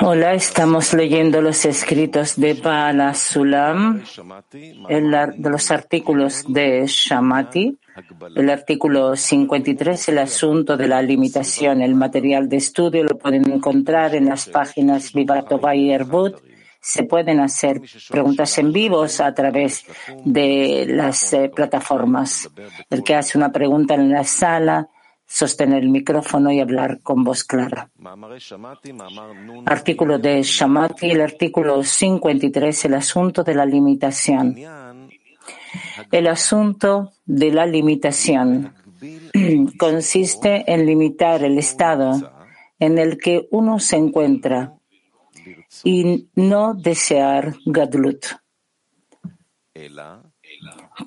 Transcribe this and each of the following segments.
Hola, estamos leyendo los escritos de Bala Sulam, de los artículos de Shamati, el artículo 53, el asunto de la limitación. El material de estudio lo pueden encontrar en las páginas Vivatova y Erbut. Se pueden hacer preguntas en vivos a través de las eh, plataformas. El que hace una pregunta en la sala sostener el micrófono y hablar con voz clara. Artículo de Shamati, el artículo 53, el asunto de la limitación. El asunto de la limitación consiste en limitar el estado en el que uno se encuentra y no desear Gadlut.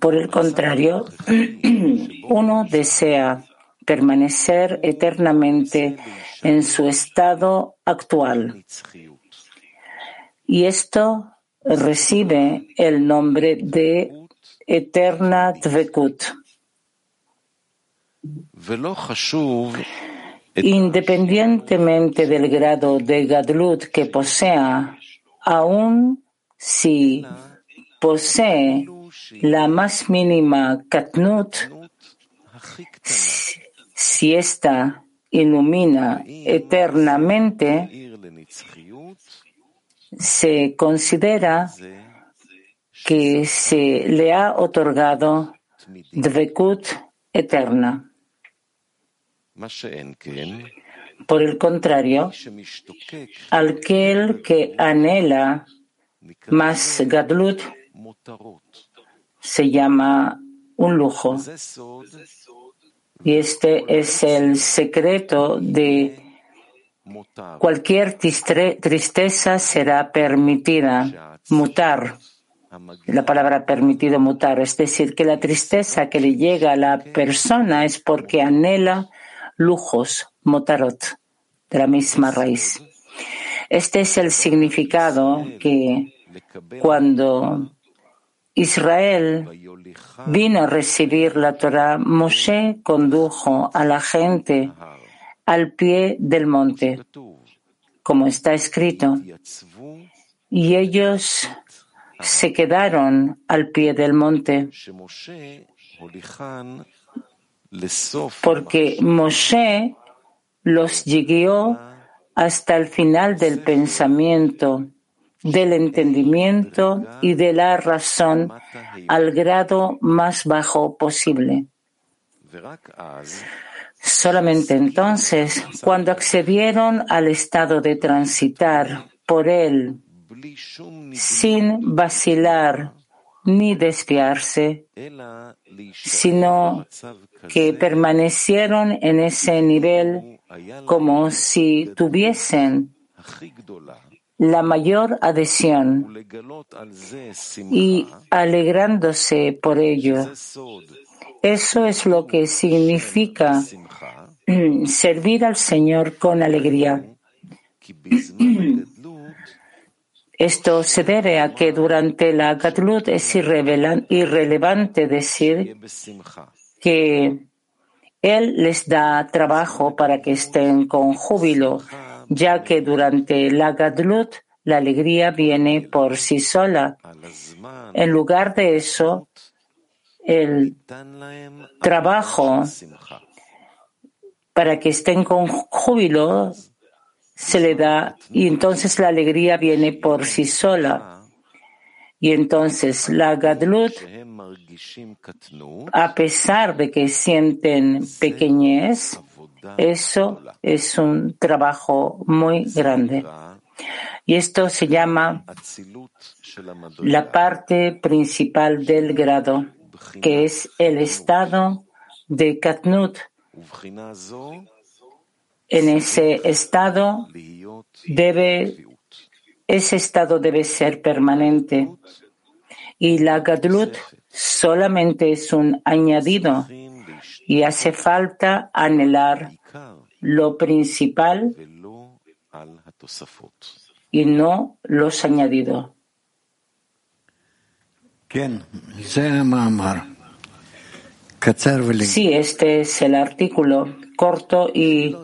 Por el contrario, uno desea permanecer eternamente en su estado actual. Y esto recibe el nombre de eterna Dvekut. Independientemente del grado de Gadlut que posea, aun si posee la más mínima Katnut, si ésta ilumina eternamente, se considera que se le ha otorgado Dvekut eterna. Por el contrario, aquel que anhela más Gadlut se llama un lujo. Y este es el secreto de cualquier tristeza será permitida mutar. La palabra permitido mutar, es decir, que la tristeza que le llega a la persona es porque anhela lujos, motarot, de la misma raíz. Este es el significado que cuando Israel vino a recibir la Torah, Moshe condujo a la gente al pie del monte, como está escrito, y ellos se quedaron al pie del monte, porque Moshe los guió hasta el final del pensamiento del entendimiento y de la razón al grado más bajo posible. Solamente entonces, cuando accedieron al estado de transitar por él sin vacilar ni desviarse, sino que permanecieron en ese nivel como si tuviesen la mayor adhesión y alegrándose por ello. Eso es lo que significa servir al Señor con alegría. Esto se debe a que durante la Gatlut es irrelevante decir que Él les da trabajo para que estén con júbilo ya que durante la Gadlut la alegría viene por sí sola. En lugar de eso, el trabajo para que estén con júbilo se le da y entonces la alegría viene por sí sola. Y entonces la Gadlut, a pesar de que sienten pequeñez, eso es un trabajo muy grande. Y esto se llama la parte principal del grado, que es el estado de Katnut. En ese estado debe, ese estado debe ser permanente. Y la Gadlut solamente es un añadido y hace falta anhelar lo principal y no los añadidos. Sí, este es el artículo corto y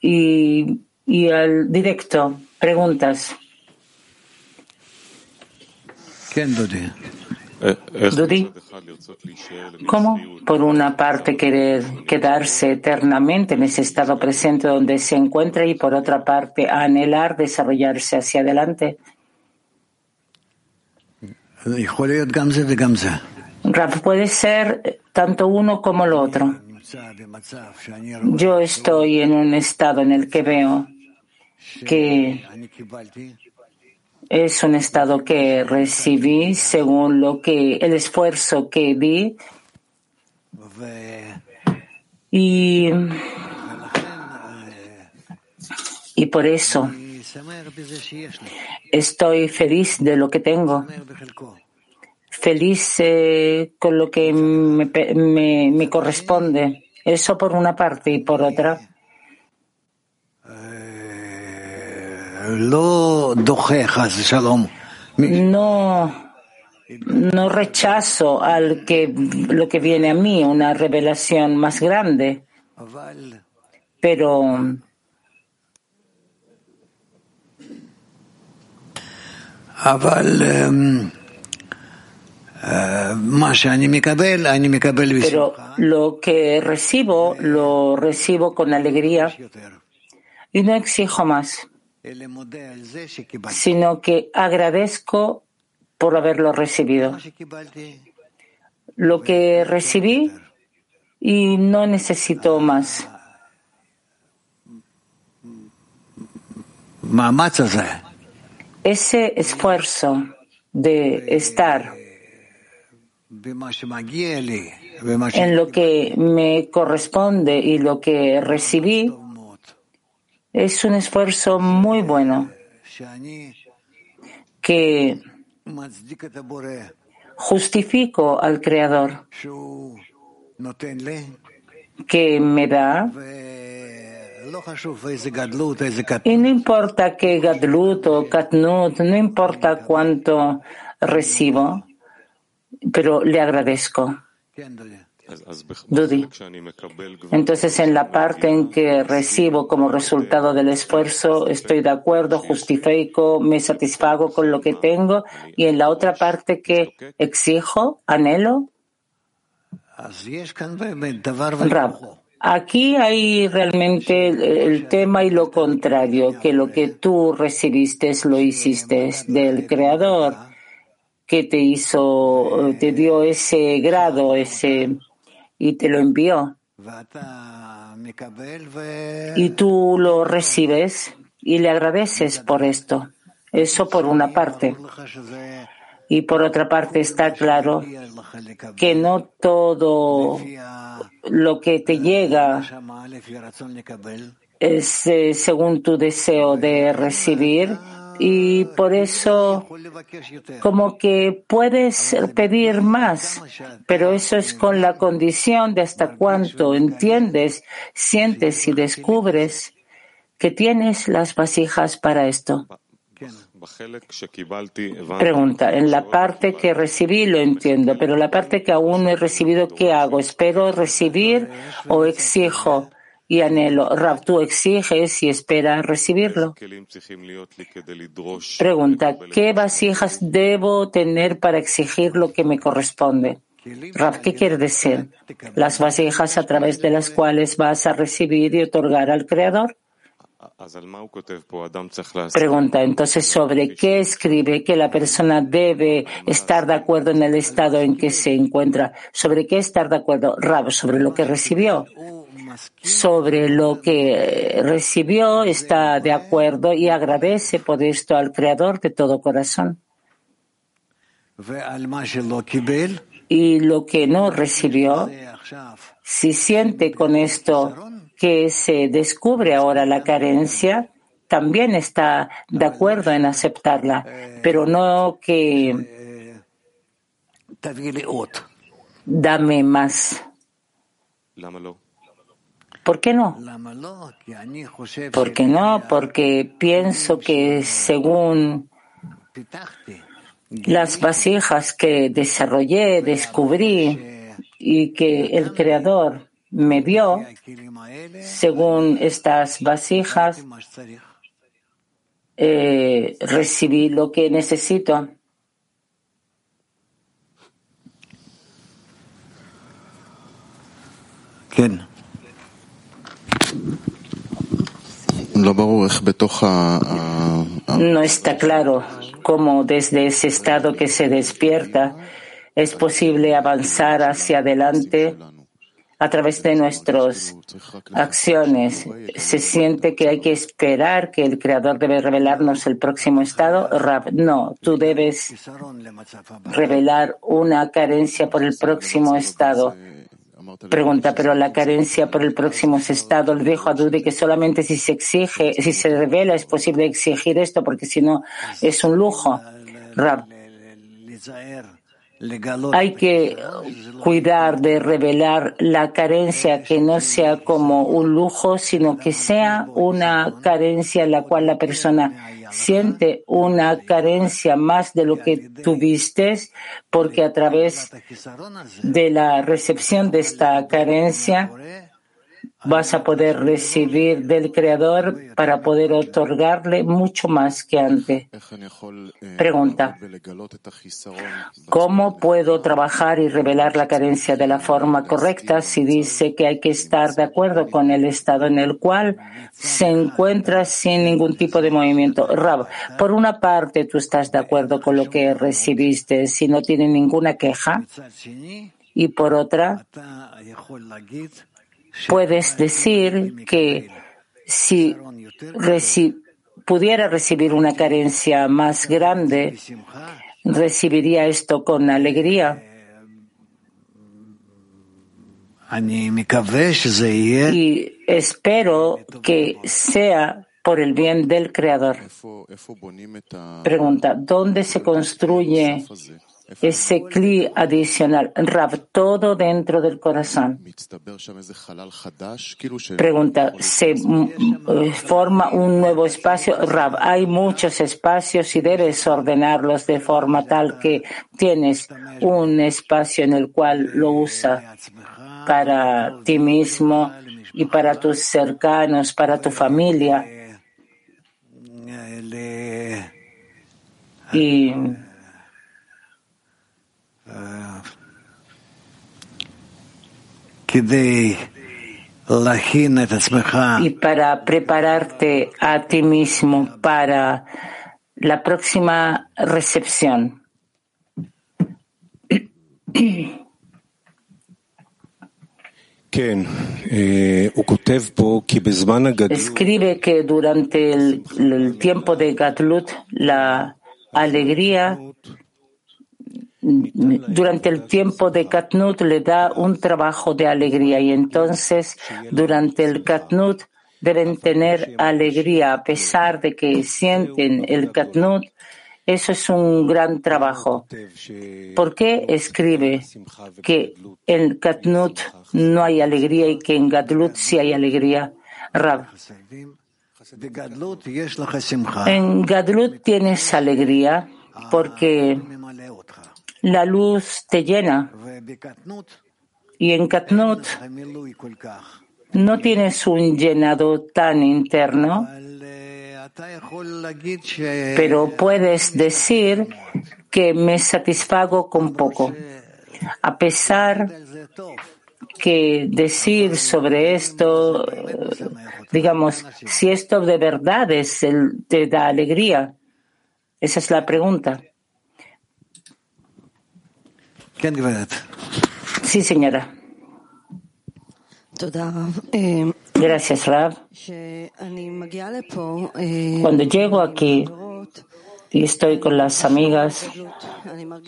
y, y al directo. Preguntas. Dudi, ¿cómo por una parte querer quedarse eternamente en ese estado presente donde se encuentra y por otra parte anhelar desarrollarse hacia adelante? puede ser tanto uno como lo otro. Yo estoy en un estado en el que veo que es un estado que recibí según lo que el esfuerzo que di. Y, y por eso estoy feliz de lo que tengo, feliz eh, con lo que me, me, me corresponde. Eso por una parte y por otra no, no rechazo al que lo que viene a mí, una revelación más grande, pero em, eh, pero lo que recibo, lo recibo con alegría y no exijo más sino que agradezco por haberlo recibido. Lo que recibí y no necesito más. Ese esfuerzo de estar en lo que me corresponde y lo que recibí es un esfuerzo muy bueno que justifico al Creador que me da y no importa qué gadlut o katnut, no importa cuánto recibo, pero le agradezco. Dudi. Entonces, en la parte en que recibo como resultado del esfuerzo, estoy de acuerdo, justifico, me satisfago con lo que tengo, y en la otra parte que exijo, anhelo. Aquí hay realmente el tema y lo contrario, que lo que tú recibiste lo hiciste del Creador, que te hizo, te dio ese grado, ese y te lo envió. Y tú lo recibes y le agradeces por esto. Eso por una parte. Y por otra parte está claro que no todo lo que te llega es eh, según tu deseo de recibir, y por eso como que puedes pedir más, pero eso es con la condición de hasta cuánto entiendes, sientes y descubres que tienes las vasijas para esto. Pregunta, en la parte que recibí lo entiendo, pero la parte que aún no he recibido, ¿qué hago? ¿Espero recibir o exijo? Y anhelo. Rab, tú exiges y esperas recibirlo. Pregunta, ¿qué vasijas debo tener para exigir lo que me corresponde? Rab, ¿qué quiere decir? Las vasijas a través de las cuales vas a recibir y otorgar al Creador. Pregunta entonces sobre qué escribe que la persona debe estar de acuerdo en el estado en que se encuentra. ¿Sobre qué estar de acuerdo? Rab, sobre lo que recibió sobre lo que recibió, está de acuerdo y agradece por esto al Creador de todo corazón. Y lo que no recibió, si siente con esto que se descubre ahora la carencia, también está de acuerdo en aceptarla, pero no que dame más. ¿Por qué no? ¿Por qué no? Porque pienso que según las vasijas que desarrollé, descubrí y que el Creador me vio, según estas vasijas, eh, recibí lo que necesito. No está claro cómo desde ese estado que se despierta es posible avanzar hacia adelante a través de nuestras acciones. Se siente que hay que esperar que el Creador debe revelarnos el próximo estado. No, tú debes revelar una carencia por el próximo estado. Pregunta, pero la carencia por el próximo estado, le dejo a duda que solamente si se exige, si se revela es posible exigir esto, porque si no es un lujo. Rab, hay que cuidar de revelar la carencia que no sea como un lujo, sino que sea una carencia en la cual la persona siente una carencia más de lo que tuviste, porque a través de la recepción de esta carencia, vas a poder recibir del Creador para poder otorgarle mucho más que antes. Pregunta. ¿Cómo puedo trabajar y revelar la carencia de la forma correcta si dice que hay que estar de acuerdo con el estado en el cual se encuentra sin ningún tipo de movimiento? Rab, por una parte tú estás de acuerdo con lo que recibiste si no tiene ninguna queja y por otra puedes decir que si pudiera recibir una carencia más grande, recibiría esto con alegría. Y espero que sea por el bien del Creador. Pregunta, ¿dónde se construye ese cli adicional, Rab, todo dentro del corazón. Pregunta, ¿se mm, eh, forma un nuevo espacio? Rab, hay muchos espacios y debes ordenarlos de forma tal que tienes un espacio en el cual lo usa para ti mismo y para tus cercanos, para tu familia. Y y para prepararte a ti mismo para la próxima recepción. Escribe que durante el, el tiempo de Gadlut la alegría durante el tiempo de Katnut le da un trabajo de alegría y entonces durante el Katnut deben tener alegría a pesar de que sienten el Katnut. Eso es un gran trabajo. ¿Por qué escribe que en Katnut no hay alegría y que en Gadlut sí hay alegría? Rab. En Gadlut tienes alegría porque la luz te llena. Y en Katnut no tienes un llenado tan interno, pero puedes decir que me satisfago con poco. A pesar que decir sobre esto, digamos, si esto de verdad es el, te da alegría. Esa es la pregunta. Sí, señora. Gracias, Rab. Cuando llego aquí y estoy con las amigas,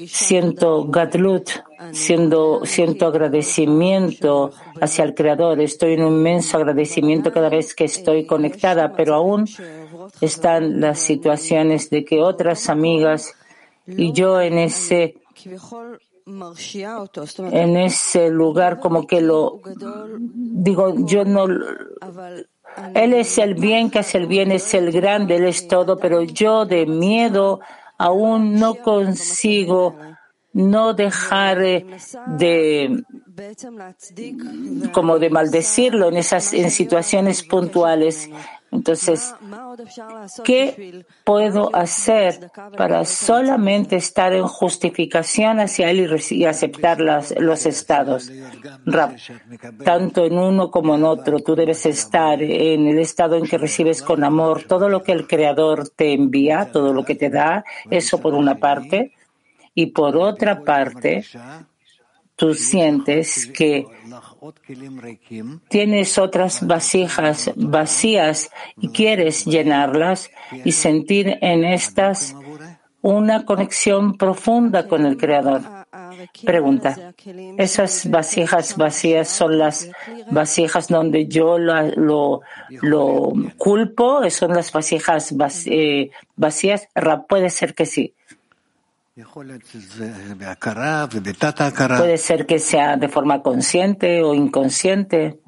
siento Gadlut, siendo, siento agradecimiento hacia el Creador. Estoy en un inmenso agradecimiento cada vez que estoy conectada, pero aún están las situaciones de que otras amigas y yo en ese en ese lugar como que lo digo yo no él es el bien que hace el bien es el grande él es todo pero yo de miedo aún no consigo no dejar eh, de como de maldecirlo en esas en situaciones puntuales. Entonces, ¿qué puedo hacer para solamente estar en justificación hacia él y, aceptar los estados? tanto en uno como en otro, tú debes estar en el estado en que recibes con amor todo lo que el Creador te envía, todo lo que te da, eso por una parte. Y por otra parte, tú sientes que tienes otras vasijas vacías y quieres llenarlas y sentir en estas una conexión profunda con el Creador. Pregunta, ¿esas vasijas vacías son las vasijas donde yo lo, lo, culpo? ¿Son las vasijas eh, vacías? Puede ser que sí. Puede ser que sea de forma consciente o inconsciente.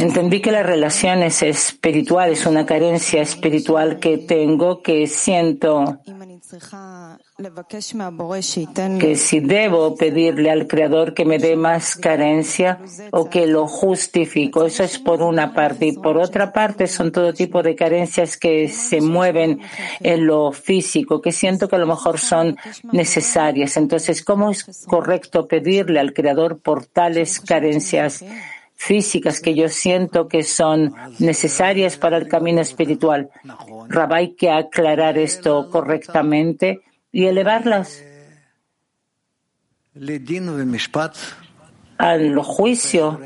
Entendí que la relación es espiritual, es una carencia espiritual que tengo, que siento que si debo pedirle al Creador que me dé más carencia o que lo justifico. Eso es por una parte. Y por otra parte son todo tipo de carencias que se mueven en lo físico, que siento que a lo mejor son necesarias. Entonces, ¿cómo es correcto pedirle al Creador por tales carencias? físicas que yo siento que son necesarias para el camino espiritual. Rabbi, que aclarar esto correctamente y elevarlas al juicio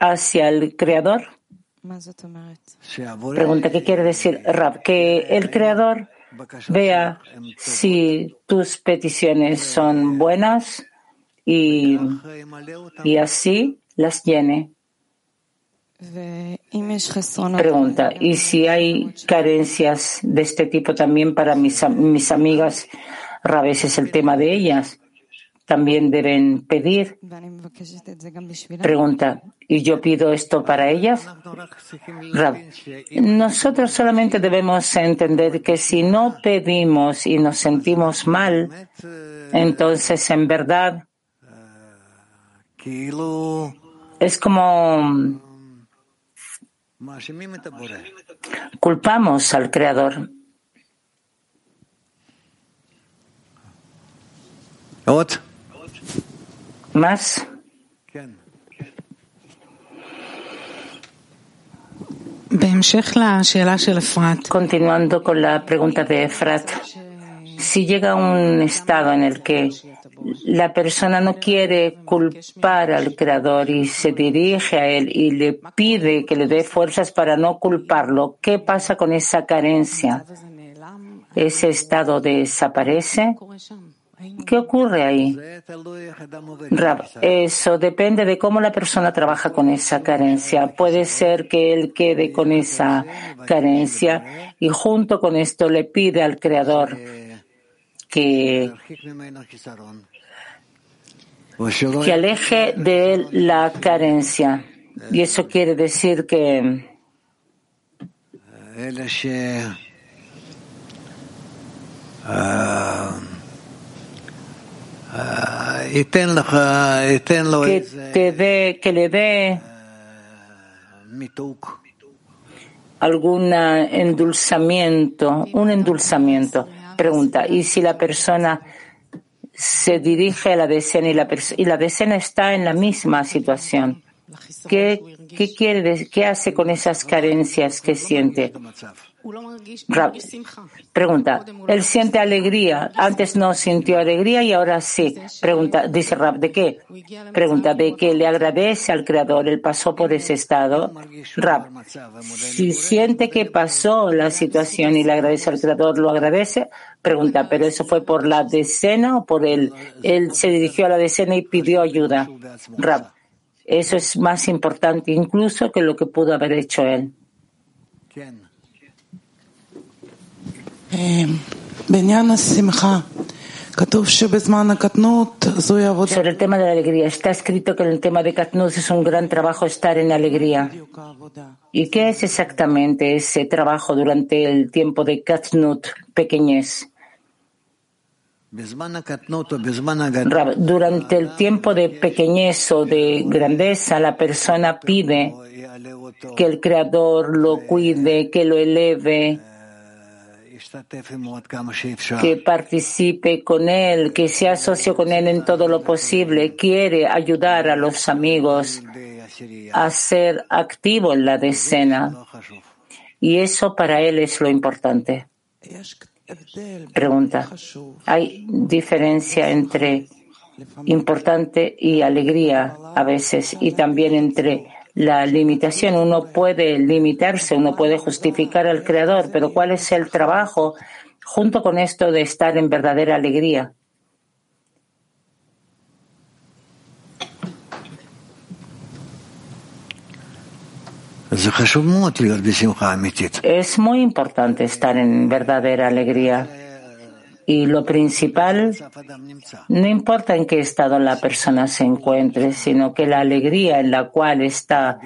hacia el Creador. Pregunta, ¿qué quiere decir Rab? Que el Creador vea si tus peticiones son buenas y, y así las llene. Pregunta, ¿y si hay carencias de este tipo también para mis, mis amigas? A veces el tema de ellas. También deben pedir. Pregunta, ¿y yo pido esto para ellas? nosotros solamente debemos entender que si no pedimos y nos sentimos mal, entonces en verdad es como Culpamos al Creador. ¿Más? Continuando con la pregunta de Efrat, si llega un estado en el que la persona no quiere culpar al Creador y se dirige a Él y le pide que le dé fuerzas para no culparlo. ¿Qué pasa con esa carencia? ¿Ese estado desaparece? ¿Qué ocurre ahí? eso depende de cómo la persona trabaja con esa carencia. Puede ser que él quede con esa carencia y junto con esto le pide al Creador que que aleje de él la carencia. Y eso quiere decir que que te dé, que le dé algún endulzamiento, un endulzamiento. Pregunta, ¿y si la persona se dirige a la decena y la, y la decena está en la misma situación. ¿Qué, qué quiere, qué hace con esas carencias que siente? pregunta, él siente alegría, antes no sintió alegría y ahora sí. Pregunta, dice Rab, ¿de qué? Pregunta, de que le agradece al Creador, él pasó por ese estado. Rab, si siente que pasó la situación y le agradece al Creador, ¿lo agradece? Pregunta, ¿pero eso fue por la decena o por él? Él se dirigió a la decena y pidió ayuda. Rab, eso es más importante incluso que lo que pudo haber hecho él. Sobre el tema de la alegría, está escrito que en el tema de Katnut es un gran trabajo estar en alegría. ¿Y qué es exactamente ese trabajo durante el tiempo de Katnut, pequeñez? Durante el tiempo de pequeñez o de grandeza, la persona pide que el Creador lo cuide, que lo eleve, que participe con él, que se asocie con él en todo lo posible, quiere ayudar a los amigos a ser activo en la decena. Y eso para él es lo importante. Pregunta. ¿Hay diferencia entre importante y alegría a veces y también entre la limitación. Uno puede limitarse, uno puede justificar al Creador, pero ¿cuál es el trabajo junto con esto de estar en verdadera alegría? Es muy importante estar en verdadera alegría. Y lo principal, no importa en qué estado la persona se encuentre, sino que la alegría en la cual está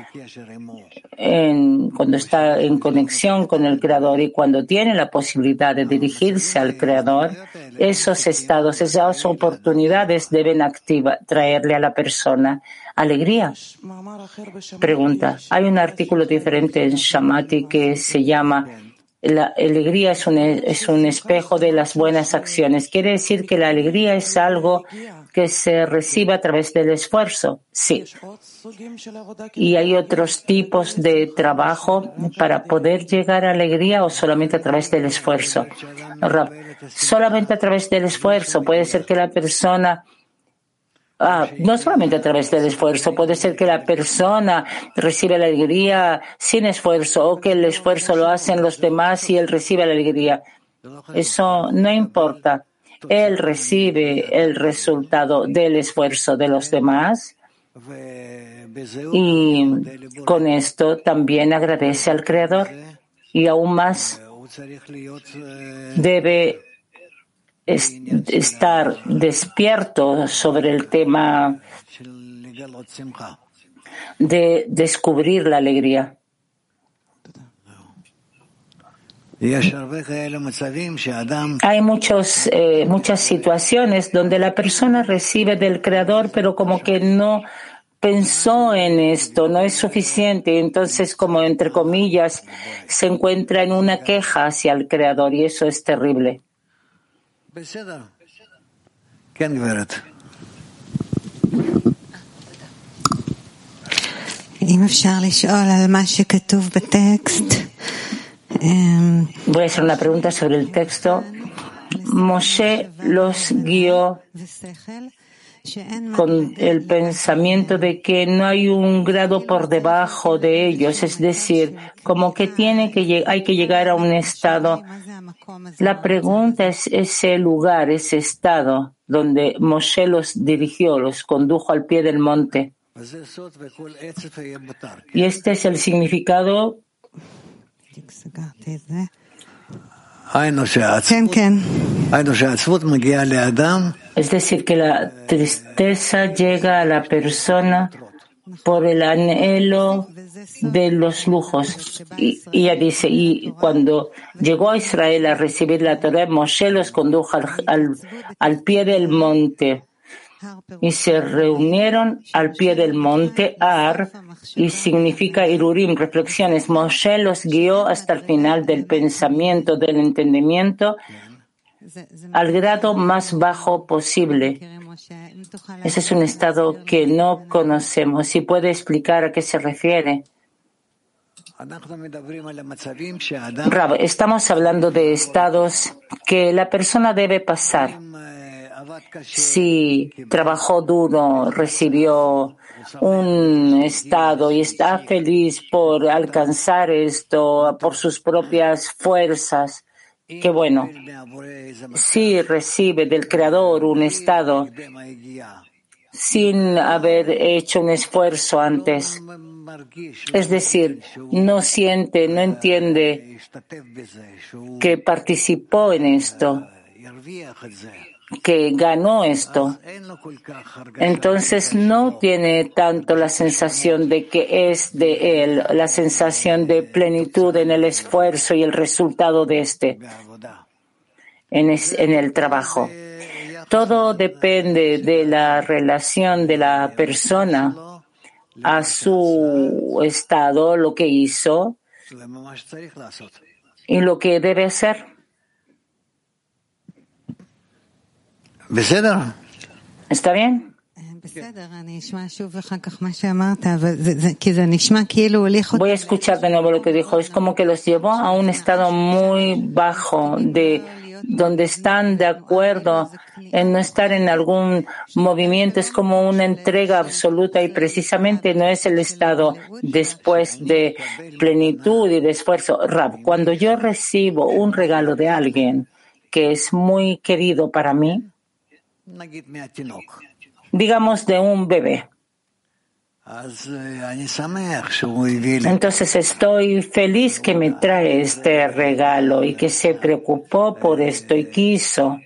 en, cuando está en conexión con el Creador y cuando tiene la posibilidad de dirigirse al Creador, esos estados, esas oportunidades deben activa, traerle a la persona alegría. Pregunta. Hay un artículo diferente en Shamati que se llama la alegría es un, es un espejo de las buenas acciones. Quiere decir que la alegría es algo que se recibe a través del esfuerzo. Sí. ¿Y hay otros tipos de trabajo para poder llegar a alegría o solamente a través del esfuerzo? Solamente a través del esfuerzo. Puede ser que la persona Ah, no solamente a través del esfuerzo, puede ser que la persona reciba la alegría sin esfuerzo o que el esfuerzo lo hacen los demás y él recibe la alegría. Eso no importa. Él recibe el resultado del esfuerzo de los demás y con esto también agradece al Creador y aún más debe estar despierto sobre el tema de descubrir la alegría. Hay muchos, eh, muchas situaciones donde la persona recibe del Creador, pero como que no pensó en esto, no es suficiente, entonces como entre comillas se encuentra en una queja hacia el Creador y eso es terrible. Voy a hacer una pregunta sobre el texto. Moshe los guió con el pensamiento de que no hay un grado por debajo de ellos, es decir, como que tiene que hay que llegar a un estado la pregunta es ese lugar, ese estado donde Moshe los dirigió, los condujo al pie del monte. Y este es el significado. Es decir, que la tristeza llega a la persona por el anhelo de los lujos. Y, ella dice, y cuando llegó a Israel a recibir la Torah, Moshe los condujo al, al, pie del monte y se reunieron al pie del monte Ar y significa Irurim, reflexiones. Moshe los guió hasta el final del pensamiento, del entendimiento, al grado más bajo posible. Ese es un estado que no conocemos. Si puede explicar a qué se refiere. estamos hablando de estados que la persona debe pasar. Si trabajó duro, recibió un estado y está feliz por alcanzar esto por sus propias fuerzas, que bueno, si recibe del Creador un estado sin haber hecho un esfuerzo antes, es decir, no siente, no entiende que participó en esto que ganó esto. Entonces no tiene tanto la sensación de que es de él, la sensación de plenitud en el esfuerzo y el resultado de este, en, en el trabajo. Todo depende de la relación de la persona a su estado, lo que hizo y lo que debe hacer. ¿Está bien? Voy a escuchar de nuevo lo que dijo. Es como que los llevó a un estado muy bajo de donde están de acuerdo en no estar en algún movimiento, es como una entrega absoluta y precisamente no es el estado después de plenitud y de esfuerzo. Rab, cuando yo recibo un regalo de alguien que es muy querido para mí, digamos de un bebé, entonces estoy feliz que me trae este regalo y que se preocupó por esto y quiso.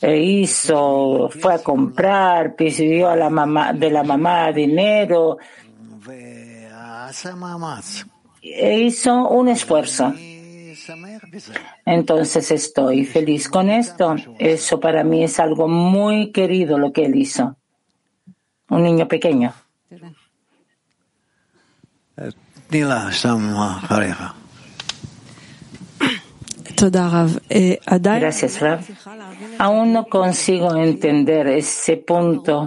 E hizo, fue a comprar, pidió a la mamá, de la mamá dinero. E hizo un esfuerzo. Entonces estoy feliz con esto. Eso para mí es algo muy querido lo que él hizo un niño pequeño. Gracias, Rav. Aún no consigo entender ese punto.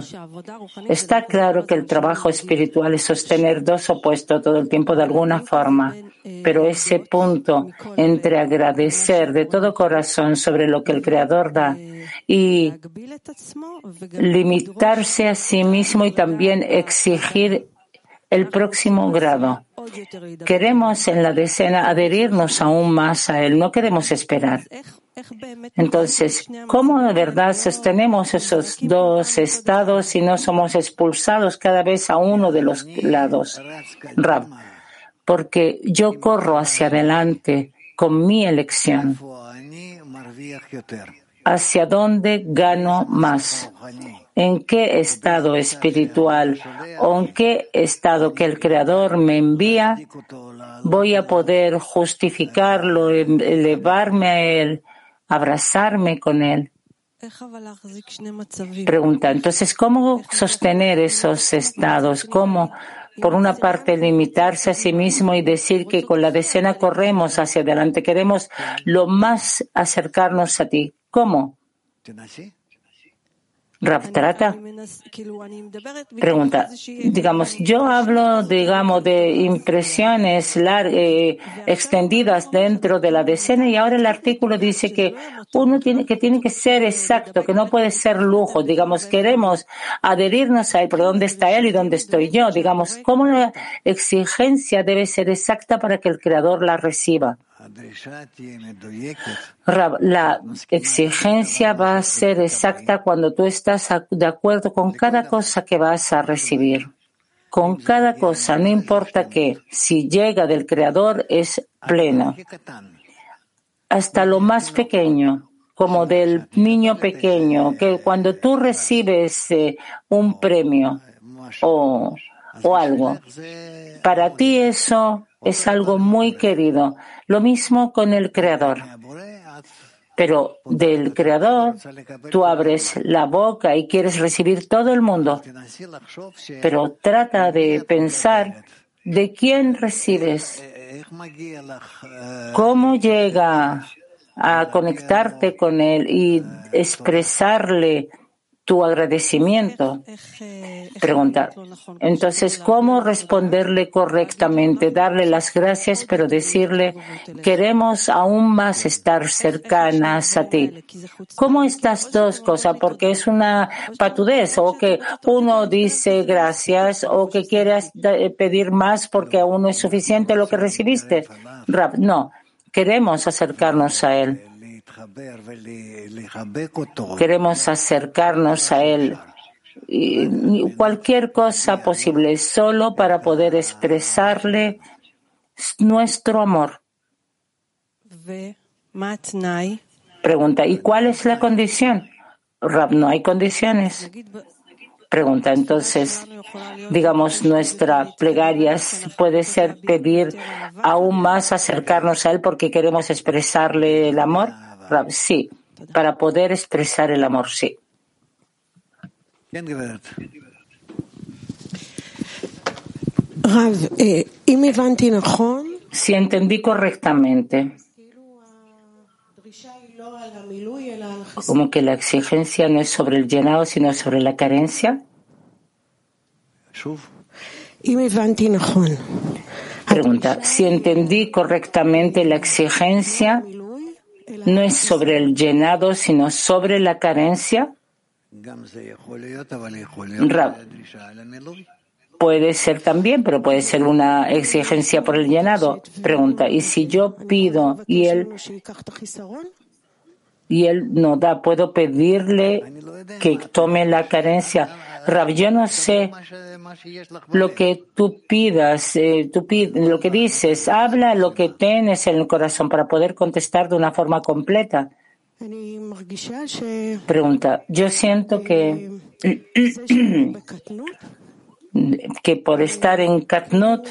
Está claro que el trabajo espiritual es sostener dos opuestos todo el tiempo de alguna forma, pero ese punto entre agradecer de todo corazón sobre lo que el Creador da y limitarse a sí mismo y también exigir el próximo grado. Queremos en la decena adherirnos aún más a Él, no queremos esperar. Entonces, ¿cómo de verdad sostenemos esos dos estados y no somos expulsados cada vez a uno de los lados? Rab, porque yo corro hacia adelante con mi elección hacia dónde gano más, en qué estado espiritual o en qué estado que el Creador me envía, voy a poder justificarlo, elevarme a Él, abrazarme con Él. Pregunta, entonces, ¿cómo sostener esos estados? ¿Cómo, por una parte, limitarse a sí mismo y decir que con la decena corremos hacia adelante, queremos lo más acercarnos a ti? ¿Cómo? Raptrata pregunta, digamos, yo hablo, digamos, de impresiones eh, extendidas dentro de la decena y ahora el artículo dice que uno tiene que tiene que ser exacto, que no puede ser lujo. Digamos, queremos adherirnos a él, pero ¿dónde está él y dónde estoy yo? Digamos, ¿cómo la exigencia debe ser exacta para que el creador la reciba? La exigencia va a ser exacta cuando tú estás de acuerdo con cada cosa que vas a recibir. Con cada cosa, no importa qué, si llega del Creador es pleno. Hasta lo más pequeño, como del niño pequeño, que cuando tú recibes eh, un premio o, o algo, para ti eso es algo muy querido. Lo mismo con el Creador. Pero del Creador tú abres la boca y quieres recibir todo el mundo. Pero trata de pensar de quién recibes. ¿Cómo llega a conectarte con Él y expresarle tu agradecimiento. Pregunta. Entonces, ¿cómo responderle correctamente? Darle las gracias, pero decirle, queremos aún más estar cercanas a ti. ¿Cómo estas dos cosas? Porque es una patudez o que uno dice gracias o que quieras pedir más porque aún no es suficiente lo que recibiste. no. Queremos acercarnos a Él. Queremos acercarnos a Él. Y cualquier cosa posible, solo para poder expresarle nuestro amor. Pregunta, ¿y cuál es la condición? Rab, no hay condiciones. Pregunta, entonces, digamos, nuestra plegaria puede ser pedir aún más acercarnos a Él porque queremos expresarle el amor. Rab, sí, para poder expresar el amor, sí. Eh, si entendí correctamente, como que la exigencia no es sobre el llenado, sino sobre la carencia. Pregunta, si entendí correctamente, la exigencia no es sobre el llenado, sino sobre la carencia. Puede ser también, pero puede ser una exigencia por el llenado. Pregunta, ¿y si yo pido y él y él no da, puedo pedirle que tome la carencia? Rab, yo no sé lo que tú pidas, eh, tú lo que dices, habla lo que tienes en el corazón para poder contestar de una forma completa. Pregunta, yo siento que que por estar en Katnut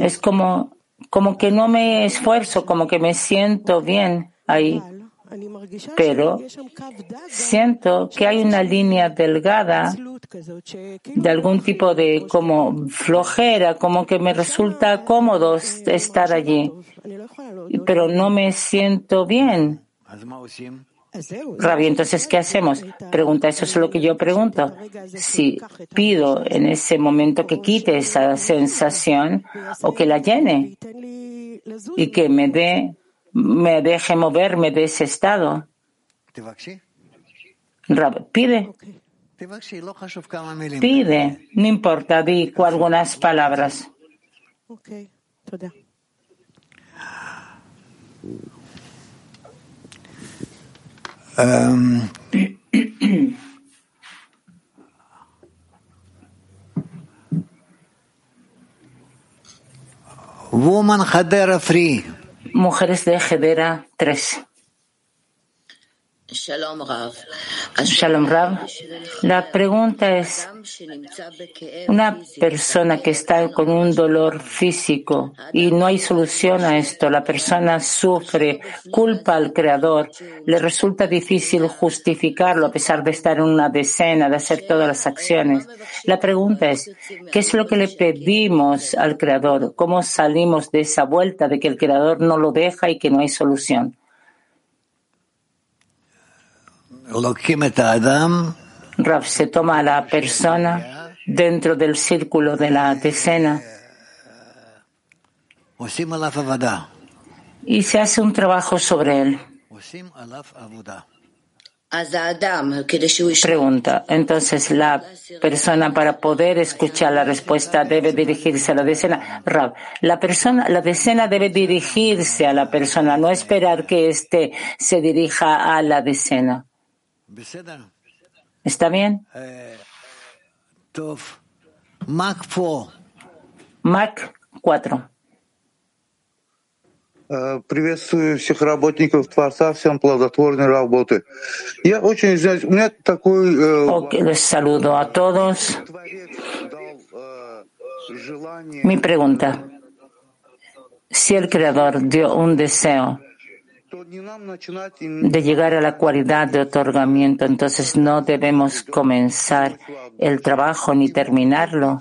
es como, como que no me esfuerzo, como que me siento bien ahí. Pero siento que hay una línea delgada de algún tipo de como flojera, como que me resulta cómodo estar allí, pero no me siento bien. Rabbi, entonces, ¿qué hacemos? Pregunta, eso es lo que yo pregunto. Si pido en ese momento que quite esa sensación o que la llene y que me dé, me deje moverme de ese estado. Pide. Pide, no importa, di algunas palabras. Um, Woman Hadera Free. Mujeres de Hedera 3. Shalom Rav. La pregunta es, una persona que está con un dolor físico y no hay solución a esto, la persona sufre, culpa al Creador, le resulta difícil justificarlo a pesar de estar en una decena, de hacer todas las acciones. La pregunta es, ¿qué es lo que le pedimos al Creador? ¿Cómo salimos de esa vuelta de que el Creador no lo deja y que no hay solución? Rav se toma a la persona dentro del círculo de la decena y se hace un trabajo sobre él. Pregunta. Entonces, la persona para poder escuchar la respuesta debe dirigirse a la decena. Rav, la persona, la decena debe dirigirse a la persona, no esperar que éste se dirija a la decena. ¿Está bien? Mac 4. Приветствую всех работников Творца, всем плодотворной работы. Я очень, знаете, у меня такой... Okay, les saludo a todos. Mi pregunta. Si el Creador dio un deseo de llegar a la cualidad de otorgamiento, entonces no debemos comenzar el trabajo ni terminarlo.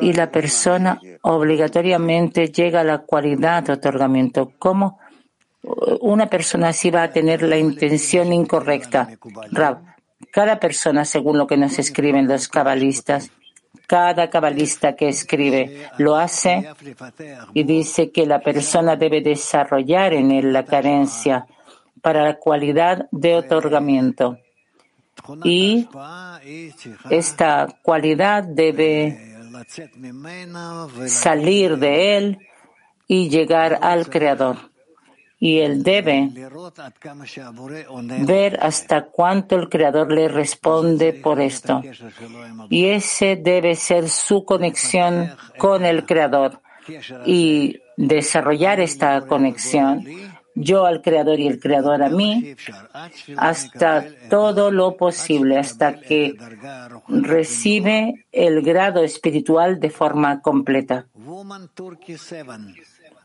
Y la persona obligatoriamente llega a la cualidad de otorgamiento. ¿Cómo una persona así va a tener la intención incorrecta? cada persona, según lo que nos escriben los cabalistas, cada cabalista que escribe lo hace y dice que la persona debe desarrollar en él la carencia para la cualidad de otorgamiento. Y esta cualidad debe salir de él y llegar al Creador y él debe ver hasta cuánto el Creador le responde por esto. Y ese debe ser su conexión con el Creador. Y desarrollar esta conexión, yo al Creador y el Creador a mí, hasta todo lo posible, hasta que recibe el grado espiritual de forma completa.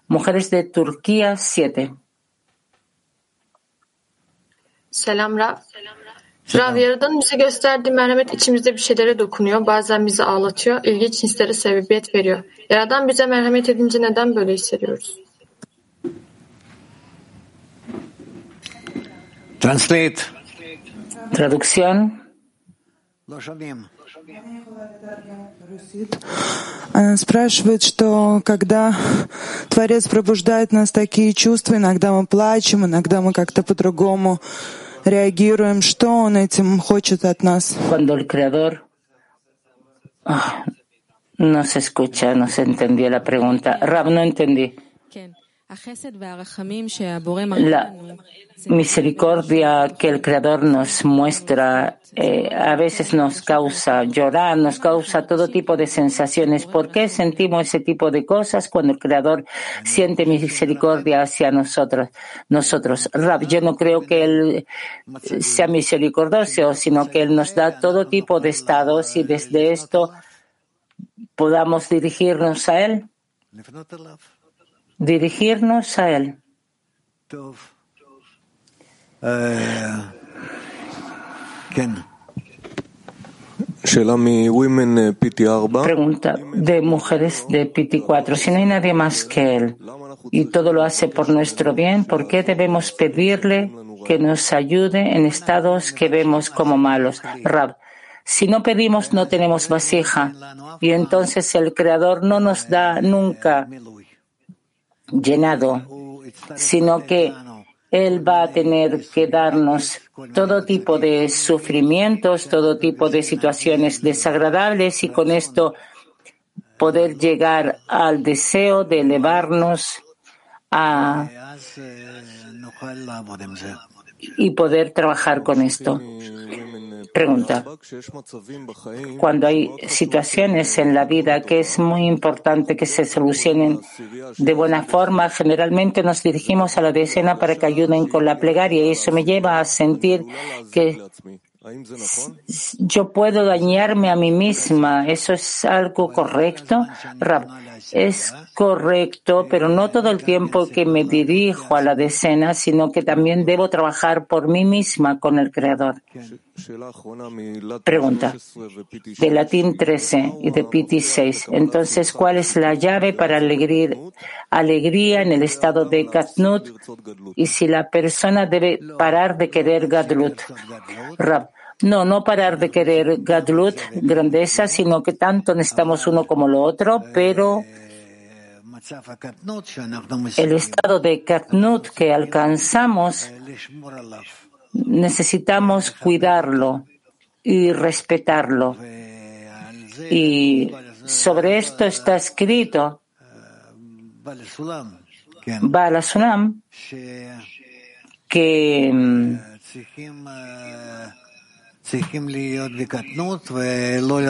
Mujeres de Turquía 7. Selam Rab. Rab Yaradan'ın bize gösterdiği merhamet içimizde bir şeylere dokunuyor. Bazen bizi ağlatıyor. ilginç hislere sebebiyet veriyor. Yaradan bize merhamet edince neden böyle hissediyoruz? Translate. Traducción. Спрашивает, что когда Творец пробуждает в нас такие чувства, иногда мы плачем, иногда мы как-то по-другому реагируем, что Он этим хочет от нас? Cuando el Creador ah, no se escucha, no se entendió la pregunta. Rab, no entendí. La misericordia que el Creador nos muestra eh, a veces nos causa llorar, nos causa todo tipo de sensaciones. ¿Por qué sentimos ese tipo de cosas cuando el Creador siente misericordia hacia nosotros? Nosotros, Rab, yo no creo que Él sea misericordioso, sino que Él nos da todo tipo de estados y desde esto podamos dirigirnos a Él dirigirnos a Él. Pregunta de mujeres de Piti 4. Si no hay nadie más que Él y todo lo hace por nuestro bien, ¿por qué debemos pedirle que nos ayude en estados que vemos como malos? Rab, si no pedimos, no tenemos vasija y entonces el Creador no nos da nunca llenado, sino que Él va a tener que darnos todo tipo de sufrimientos, todo tipo de situaciones desagradables y con esto poder llegar al deseo de elevarnos a y poder trabajar con esto. Pregunta. Cuando hay situaciones en la vida que es muy importante que se solucionen de buena forma, generalmente nos dirigimos a la decena para que ayuden con la plegaria y eso me lleva a sentir que yo puedo dañarme a mí misma. ¿Eso es algo correcto? Es correcto, pero no todo el tiempo que me dirijo a la decena, sino que también debo trabajar por mí misma con el Creador. Pregunta. De latín 13 y de Piti 6. Entonces, ¿cuál es la llave para alegría, alegría en el estado de Katnut? Y si la persona debe parar de querer Gadlut. Rab. No, no parar de querer Gadlut, grandeza, sino que tanto necesitamos uno como lo otro, pero el estado de Katnut que alcanzamos necesitamos cuidarlo y respetarlo. Y sobre esto está escrito Bala Sunam que mm,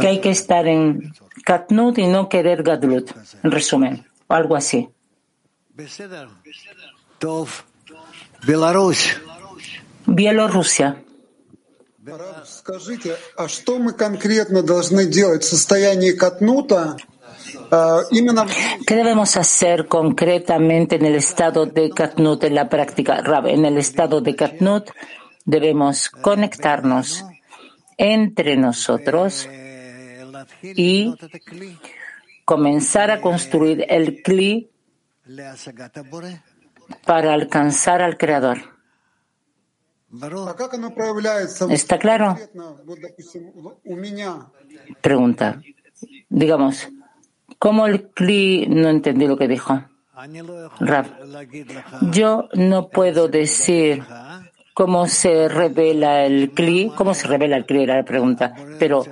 que hay que estar en Katnut y no querer Gadlut, en resumen, o algo así. Bielorrusia. Скажите, а что мы конкретно должны делать в состоянии Катнута ¿Qué debemos hacer concretamente en el estado de Katnut en la práctica? En el estado de Katnut debemos conectarnos entre nosotros y comenzar a construir el CLI para alcanzar al Creador. ¿Está claro? Pregunta. Digamos, ¿cómo el CLI no entendí lo que dijo? Rab, yo no puedo decir cómo se revela el CLI, cómo se revela el CLI era la pregunta, pero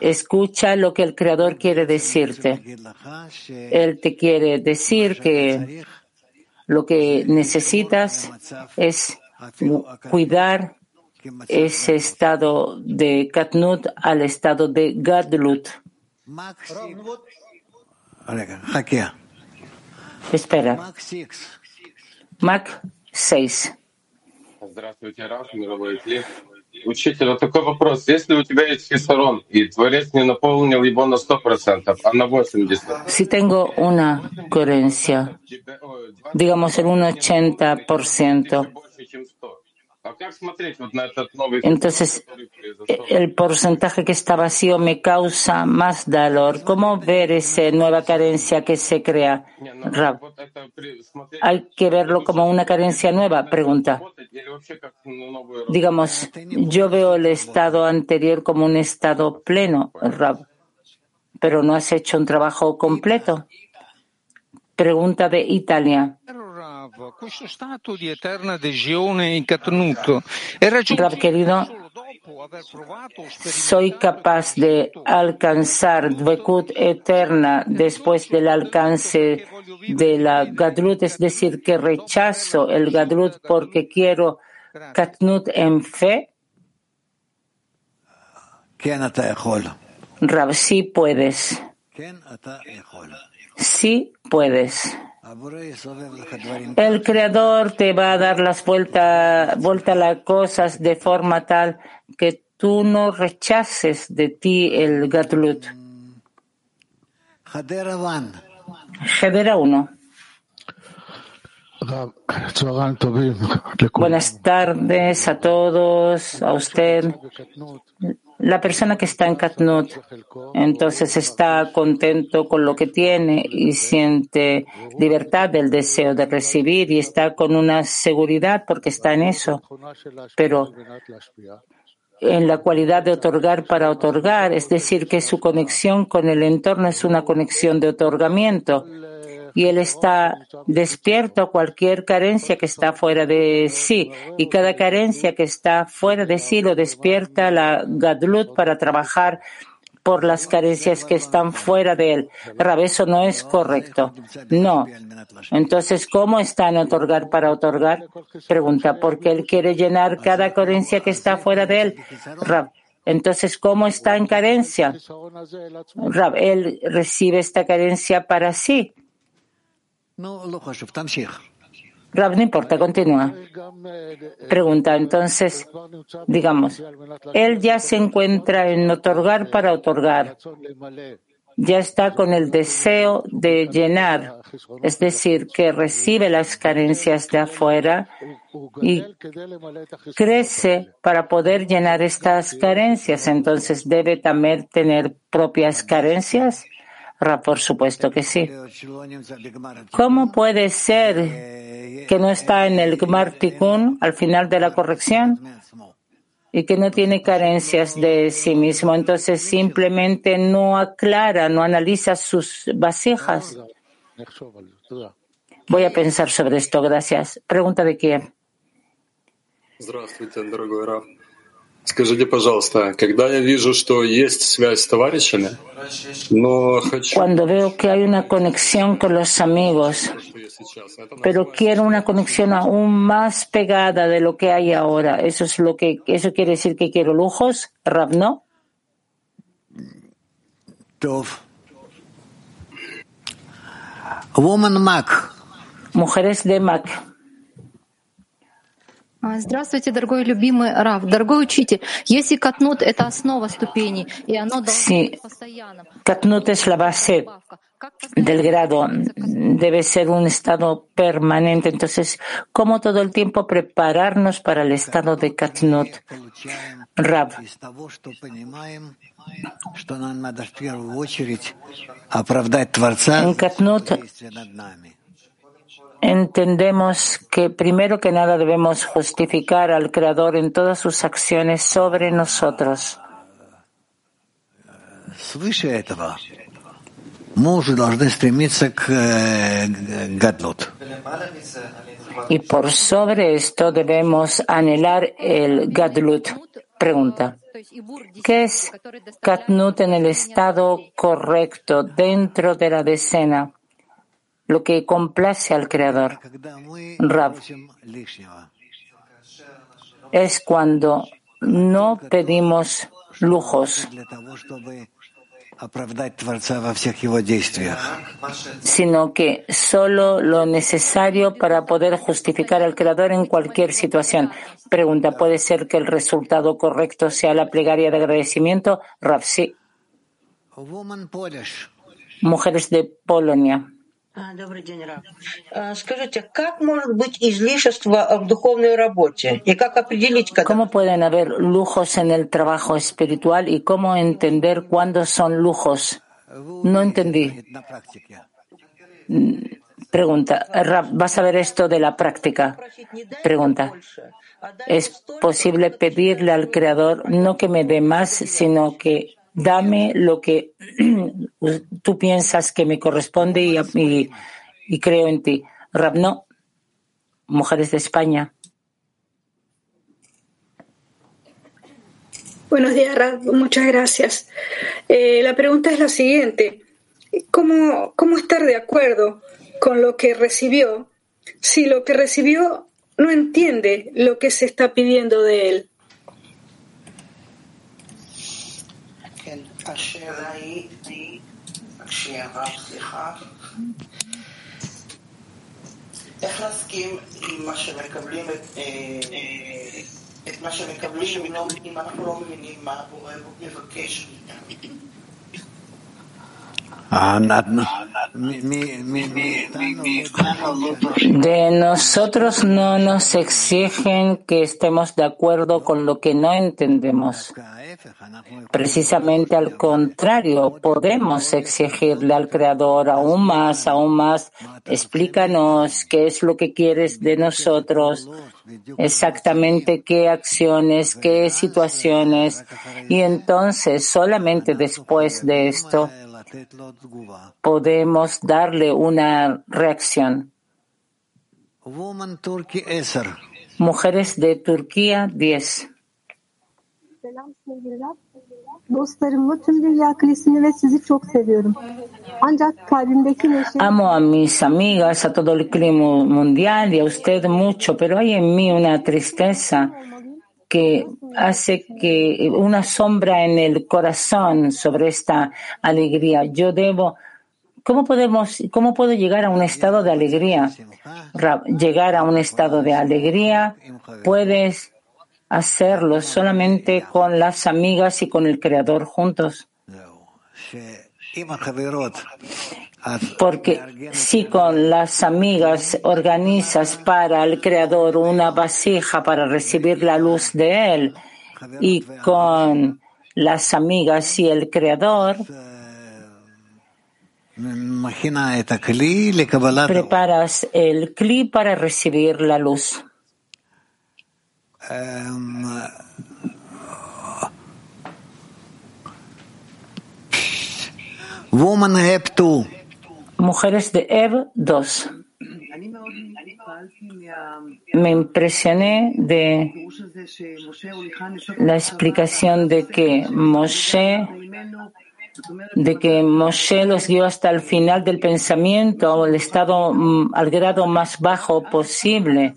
escucha lo que el Creador quiere decirte. Él te quiere decir que lo que necesitas es cuidar ese estado de Katnut al estado de Gadlut. Espera. Mac 6. Здравствуйте, Раф, мировой Итли. Учитель, вот такой вопрос. Если у тебя есть хисарон, и Творец не наполнил его на 100%, а на 80%, Si tengo una coherencia, digamos en un 80%, больше, чем 100, а как смотреть вот на этот новый entonces который произошел? el porcentaje que está vacío me causa más dolor. ¿Cómo ver esa nueva carencia que se crea? Не, ну, Rab, вот это при- смотреть, ¿hay que verlo como una carencia nueva? Pregunta. digamos, yo veo el estado anterior como un estado pleno, Rab, pero no has hecho un trabajo completo. Pregunta de Italia. Rab, querido, soy capaz de alcanzar Dvekut eterna después del alcance de la gadrut, es decir, que rechazo el gadrut porque quiero Katnut en fe. Rab, sí puedes. Sí puedes. El Creador te va a dar las vueltas, vuelta a las cosas de forma tal que tú no rechaces de ti el Gatlut. Hedera 1. Buenas tardes a todos, a usted. La persona que está en Katnut, entonces está contento con lo que tiene y siente libertad del deseo de recibir y está con una seguridad porque está en eso. Pero en la cualidad de otorgar para otorgar, es decir, que su conexión con el entorno es una conexión de otorgamiento y él está despierto a cualquier carencia que está fuera de sí y cada carencia que está fuera de sí lo despierta la Gadlut para trabajar por las carencias que están fuera de él. Rab, eso no es correcto. No. Entonces, ¿cómo está en otorgar para otorgar? Pregunta, porque él quiere llenar cada carencia que está fuera de él. Rab, entonces, ¿cómo está en carencia? Rab, él recibe esta carencia para sí. Rab, no importa, continúa. Pregunta, entonces, digamos, él ya se encuentra en otorgar para otorgar. Ya está con el deseo de llenar, es decir, que recibe las carencias de afuera y crece para poder llenar estas carencias. Entonces, ¿debe también tener propias carencias? Por supuesto que sí. ¿Cómo puede ser que no está en el Gmar Tikkun al final de la corrección y que no tiene carencias de sí mismo? Entonces simplemente no aclara, no analiza sus vasijas. Voy a pensar sobre esto, gracias. Pregunta de quién. Cuando veo que hay una conexión con los amigos, pero quiero una conexión aún más pegada de lo que hay ahora. Eso es lo que eso quiere decir que quiero lujos, Rab, ¿no? Woman Mac. Mujeres de Mac. А, Здравствуйте, дорогой любимый Рав, дорогой учитель. Если катнут — это основа ступеней, и оно должно Sí, быть постоянным. Katnut es la base Добавка. Как del grado, катнут? debe ser un estado permanente. Entonces, ¿cómo todo el tiempo prepararnos para el estado de Katnut? Творца en Katnut. entendemos que primero que nada debemos justificar al Creador en todas sus acciones sobre nosotros. Y por sobre esto debemos anhelar el Gadlut. Pregunta. ¿Qué es Katnut en el estado correcto dentro de la decena? lo que complace al Creador. Rab es cuando no pedimos lujos, sino que solo lo necesario para poder justificar al Creador en cualquier situación. Pregunta, ¿puede ser que el resultado correcto sea la plegaria de agradecimiento? Rab, sí. Mujeres de Polonia. Добрый день, Рав. Скажите, как может быть излишество в духовной работе? И как определить, когда... ¿Cómo pueden haber lujos en el trabajo espiritual y cómo entender cuándo son lujos? No entendí. Pregunta, Rab, ¿vas a ver esto de la práctica? Pregunta. ¿Es posible pedirle al Creador no que me dé más, sino que dame lo que tú piensas que me corresponde y, y, creo en ti. Rabno, mujeres de España. Buenos días, Rab. Muchas gracias. Eh, la pregunta es la siguiente. ¿Cómo, ¿Cómo estar de acuerdo con lo que recibió si lo que recibió no entiende lo que se está pidiendo de él? השאלה היא, כשהרב, סליחה, איך להסכים עם מה שמקבלים, את מה שמקבלים אם אנחנו לא מבינים מה הבורא מבקש מאיתנו. De nosotros no nos exigen que estemos de acuerdo con lo que no entendemos. Precisamente al contrario, podemos exigirle al Creador aún más, aún más. Explícanos qué es lo que quieres de nosotros, exactamente qué acciones, qué situaciones. Y entonces, solamente después de esto, podemos darle una reacción. Mujeres de Turquía 10. Amo a mis amigas, a todo el clima mundial y a usted mucho, pero hay en mí una tristeza que hace que una sombra en el corazón sobre esta alegría. Yo debo, ¿cómo podemos, cómo puedo llegar a un estado de alegría? Llegar a un estado de alegría puedes hacerlo solamente con las amigas y con el Creador juntos. Porque si con las amigas organizas para el Creador una vasija para recibir la luz de Él y con las amigas y el Creador, preparas el cli para recibir la luz. Woman App 2. Mujeres de Ev 2. Me impresioné de la explicación de que Moshe de que Moshe los guió hasta el final del pensamiento, el estado, mm, al grado más bajo posible.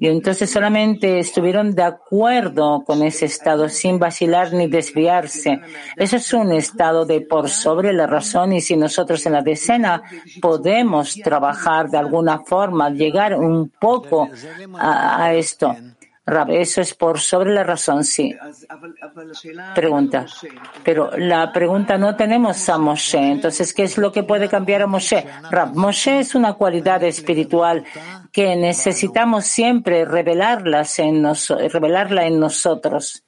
Y entonces solamente estuvieron de acuerdo con ese estado, sin vacilar ni desviarse. Eso es un estado de por sobre la razón y si nosotros en la decena podemos trabajar de alguna forma, llegar un poco a esto. Eso es por sobre la razón, sí. Pregunta. Pero la pregunta no tenemos a Moshe. Entonces, ¿qué es lo que puede cambiar a Moshe? Rab, Moshe es una cualidad espiritual que necesitamos siempre revelarlas en revelarla en nosotros.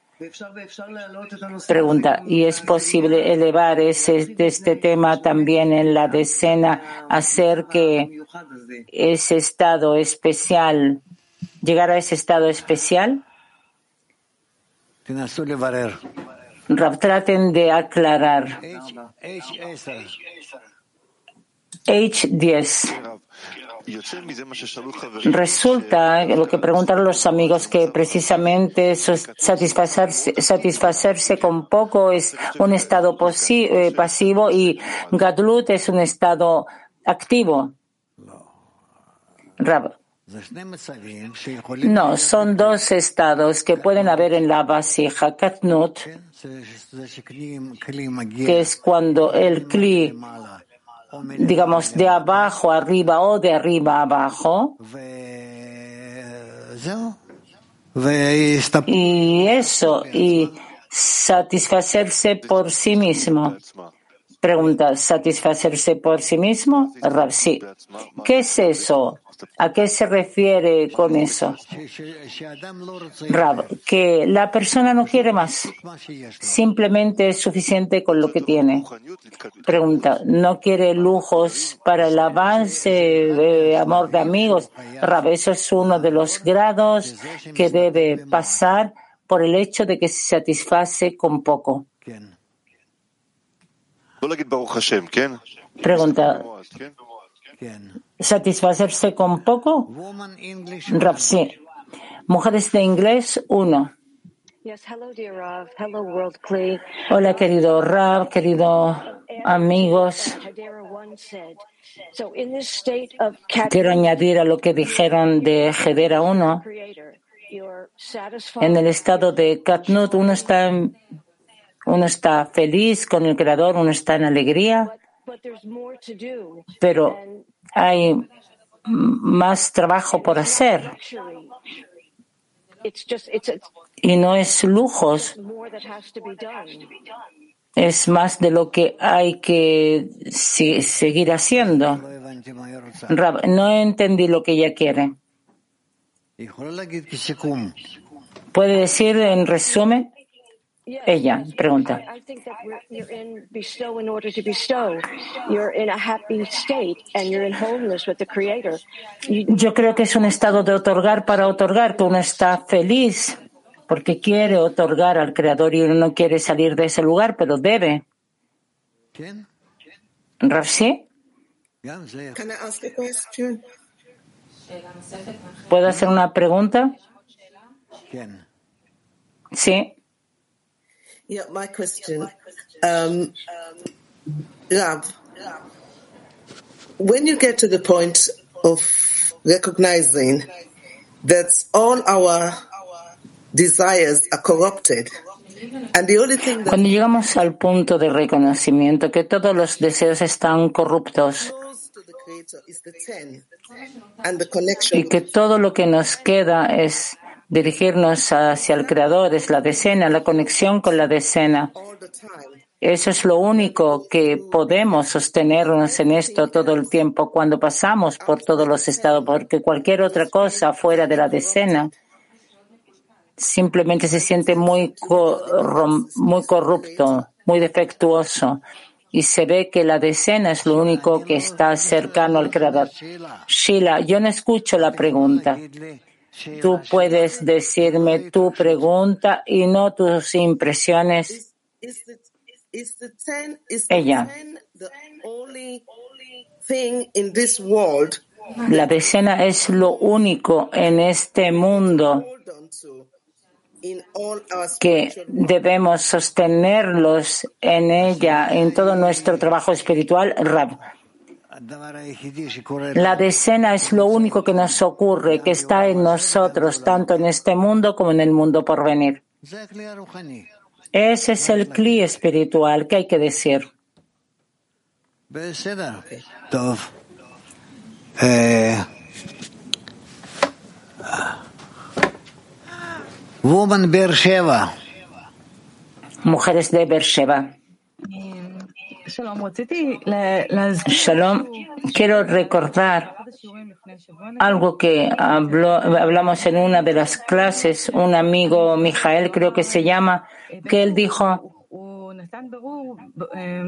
Pregunta, ¿y es posible elevar ese, este tema también en la decena, hacer que ese estado especial llegar a ese estado especial? traten de aclarar. H10. Resulta lo que preguntaron los amigos que precisamente satisfacerse, satisfacerse con poco es un estado eh, pasivo y Gadlut es un estado activo. No, son dos estados que pueden haber en la vasija Katnut, que es cuando el Kli, digamos, de abajo arriba o de arriba abajo. Y eso, y satisfacerse por sí mismo. Pregunta, ¿satisfacerse por sí mismo? Sí. ¿Qué es eso? ¿A qué se refiere con eso? Rab, que la persona no quiere más. Simplemente es suficiente con lo que tiene. Pregunta, ¿no quiere lujos para el avance, de amor de amigos? Rab, eso es uno de los grados que debe pasar por el hecho de que se satisface con poco. Pregunta, ¿satisfacerse con poco? Rab, sí. Mujeres de inglés, uno. Hola, querido Rab, querido amigos. Quiero añadir a lo que dijeron de Hedera 1. En el estado de Katnut uno está, uno está feliz con el Creador, uno está en alegría, pero hay más trabajo por hacer. Y no es lujos, es más de lo que hay que seguir haciendo. no entendí lo que ella quiere. ¿Puede decir en resumen? Ella pregunta. Yo creo que es un estado de otorgar para otorgar, que uno está feliz porque quiere otorgar al Creador y uno no quiere salir de ese lugar, pero debe. ¿Sí? ¿Puedo hacer una pregunta? Sí. Yeah, my question. Um, Rav, when you get to the point of recognizing that all our desires are corrupted, and the only thing that Cuando llegamos al punto de reconocimiento que todos los deseos están corruptos y que todo lo que nos queda es dirigirnos hacia el Creador, es la decena, la conexión con la decena. Eso es lo único que podemos sostenernos en esto todo el tiempo cuando pasamos por todos los estados, porque cualquier otra cosa fuera de la decena simplemente se siente muy, muy corrupto, muy defectuoso y se ve que la decena es lo único que está cercano al Creador. Sheila, yo no escucho la pregunta. Tú puedes decirme tu pregunta y no tus impresiones. Ella. La decena es lo único en este mundo que debemos sostenerlos en ella, en todo nuestro trabajo espiritual, Rab. La decena es lo único que nos ocurre, que está en nosotros, tanto en este mundo como en el mundo por venir. Ese es el cli espiritual que hay que decir. Beersheba. Mujeres de Beersheba. Shalom, quiero recordar algo que habló, hablamos en una de las clases, un amigo Mijael creo que se llama, que él dijo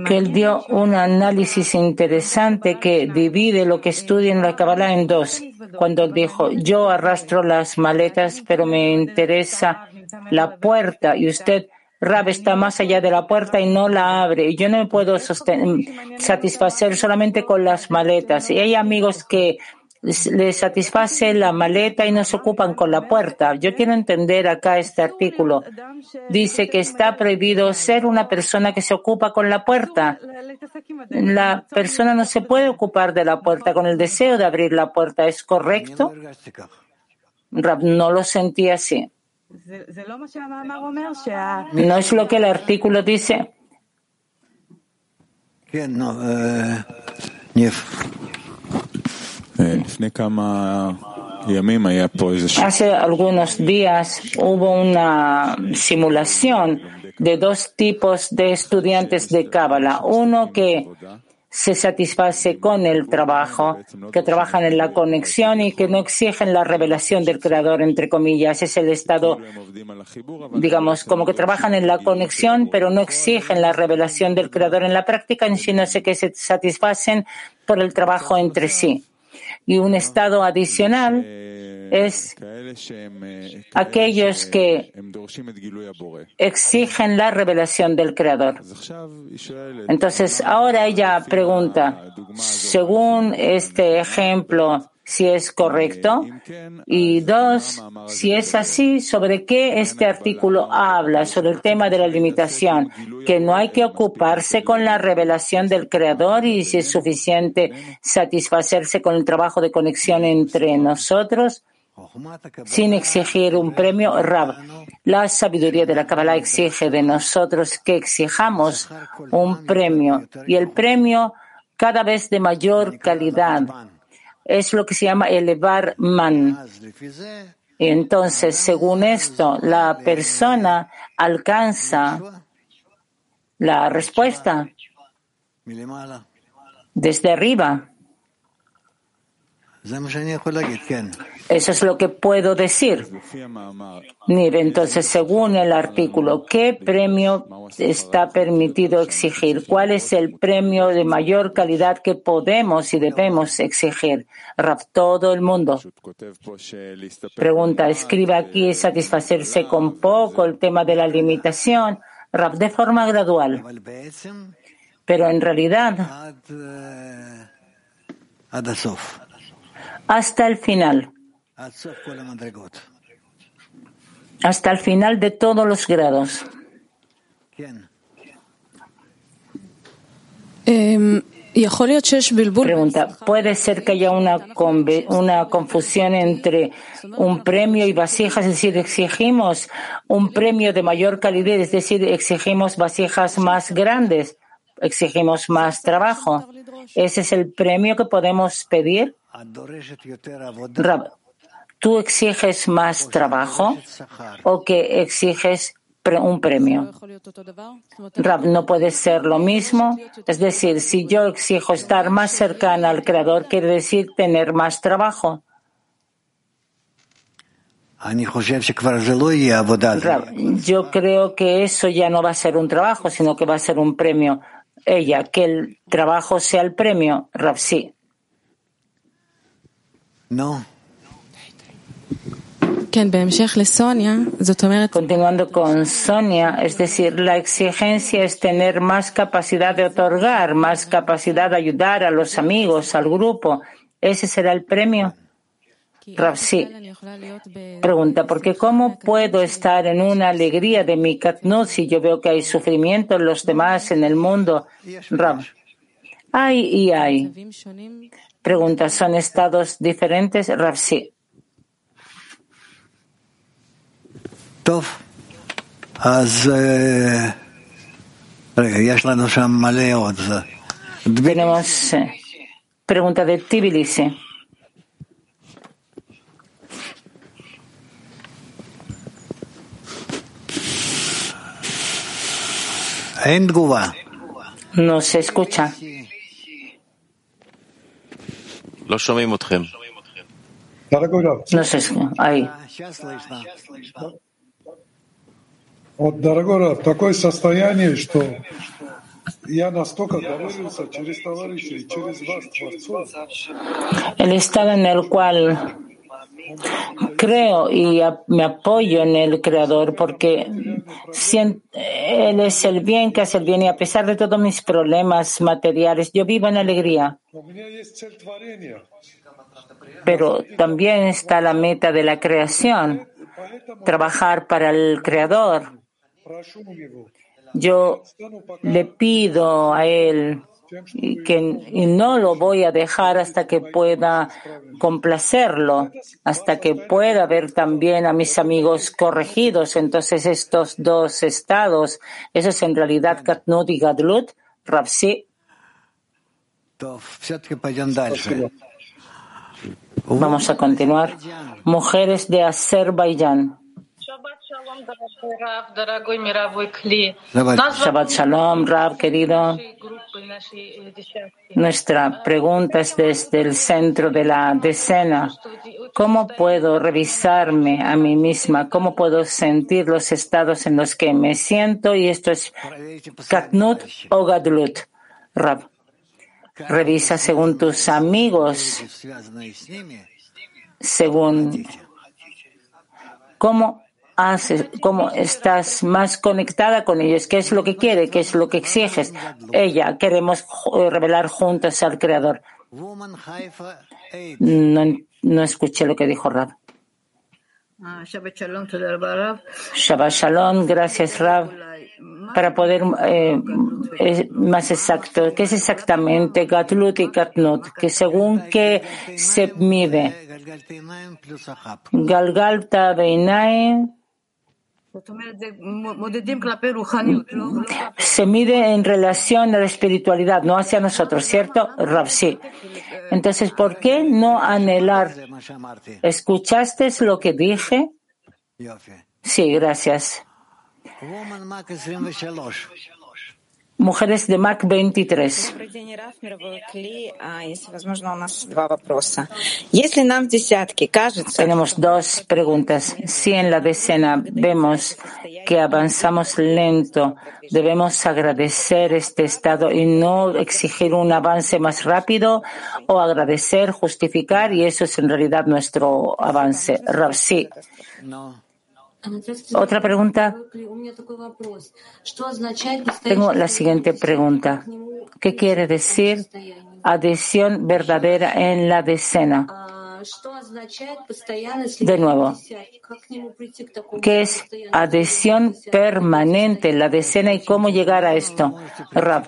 que él dio un análisis interesante que divide lo que estudia en la Kabbalah en dos. Cuando dijo, yo arrastro las maletas, pero me interesa la puerta y usted Rab está más allá de la puerta y no la abre. Yo no me puedo satisfacer solamente con las maletas. Y hay amigos que le satisface la maleta y no se ocupan con la puerta. Yo quiero entender acá este artículo. Dice que está prohibido ser una persona que se ocupa con la puerta. La persona no se puede ocupar de la puerta con el deseo de abrir la puerta. ¿Es correcto? no lo sentí así. ¿No es lo que el artículo dice? Hace algunos días hubo una simulación de dos tipos de estudiantes de Cábala. Uno que se satisface con el trabajo, que trabajan en la conexión y que no exigen la revelación del creador, entre comillas. Es el estado, digamos, como que trabajan en la conexión, pero no exigen la revelación del creador en la práctica, sino que se satisfacen por el trabajo entre sí. Y un estado adicional es aquellos que exigen la revelación del Creador. Entonces, ahora ella pregunta, según este ejemplo, si es correcto. Y dos, si es así, sobre qué este artículo habla, sobre el tema de la limitación, que no hay que ocuparse con la revelación del Creador y si es suficiente satisfacerse con el trabajo de conexión entre nosotros sin exigir un premio, Rab. La sabiduría de la Kabbalah exige de nosotros que exijamos un premio y el premio cada vez de mayor calidad. Es lo que se llama elevar man. Y entonces, según esto, la persona alcanza la respuesta desde arriba. Eso es lo que puedo decir. Entonces, según el artículo, ¿qué premio está permitido exigir? ¿Cuál es el premio de mayor calidad que podemos y debemos exigir? Rab, todo el mundo. Pregunta, escribe aquí satisfacerse con poco el tema de la limitación. Rab, de forma gradual. Pero en realidad, hasta el final. Hasta el final de todos los grados. Em, Pregunta, ¿puede ser que haya una, una confusión entre un premio y vasijas? Es decir, exigimos un premio de mayor calidad, es decir, exigimos vasijas más grandes, exigimos más trabajo. ¿Ese es el premio que podemos pedir? ¿Tú exiges más trabajo o que exiges un premio? Rab, no puede ser lo mismo. Es decir, si yo exijo estar más cercana al Creador, quiere decir tener más trabajo. yo creo que eso ya no va a ser un trabajo, sino que va a ser un premio. Ella, que el trabajo sea el premio. Rab, sí. No. Continuando con Sonia, es decir, la exigencia es tener más capacidad de otorgar, más capacidad de ayudar a los amigos, al grupo. ¿Ese será el premio? Sí. Pregunta, porque ¿cómo puedo estar en una alegría de mi katnut si yo veo que hay sufrimiento en los demás, en el mundo? Rab. Hay y hay. Pregunta, ¿son estados diferentes? Rav, Tenemos eh, pregunta de Tbilisi. No se escucha. Lo No se escucha. Ahí. Вот, дорогой Раб, такое состояние, что я настолько доверился через товарищей, через вас, Творцов. El estado en el cual creo y me apoyo en el Creador porque Él es el bien que hace el bien y a pesar de todos mis problemas materiales, yo vivo en alegría. pero también está la meta de la creación, trabajar para el Creador. Yo le pido a Él que no lo voy a dejar hasta que pueda complacerlo, hasta que pueda ver también a mis amigos corregidos. Entonces estos dos estados, eso es en realidad Katnut y Gadlut, Rapsi. Vamos a continuar. Mujeres de Azerbaiyán. Shabbat Shalom, Rab, querido. Nuestra pregunta es desde el centro de la decena. ¿Cómo puedo revisarme a mí misma? ¿Cómo puedo sentir los estados en los que me siento? Y esto es Katnut o Gadlut. Rab. Revisa según tus amigos, según cómo haces, cómo estás más conectada con ellos, qué es lo que quiere, qué es lo que exiges. Ella, queremos revelar juntos al Creador. No, no escuché lo que dijo Rab. Shabbat Shalom, gracias Rab. Para poder eh, más exacto, ¿qué es exactamente Gatlut y Katnut? Que según que se mide Galgalta Beinae se mide en relación a la espiritualidad, no hacia nosotros, ¿cierto? Sí. Entonces, ¿por qué no anhelar? ¿Escuchaste lo que dije? Sí, gracias. Mujeres de Mac 23. Tenemos dos preguntas. Si en la decena vemos que avanzamos lento, debemos agradecer este estado y no exigir un avance más rápido o agradecer, justificar y eso es en realidad nuestro avance. Sí. Otra pregunta. Tengo la siguiente pregunta. ¿Qué quiere decir adhesión verdadera en la decena? De nuevo, ¿qué es adhesión permanente en la decena y cómo llegar a esto? Rab,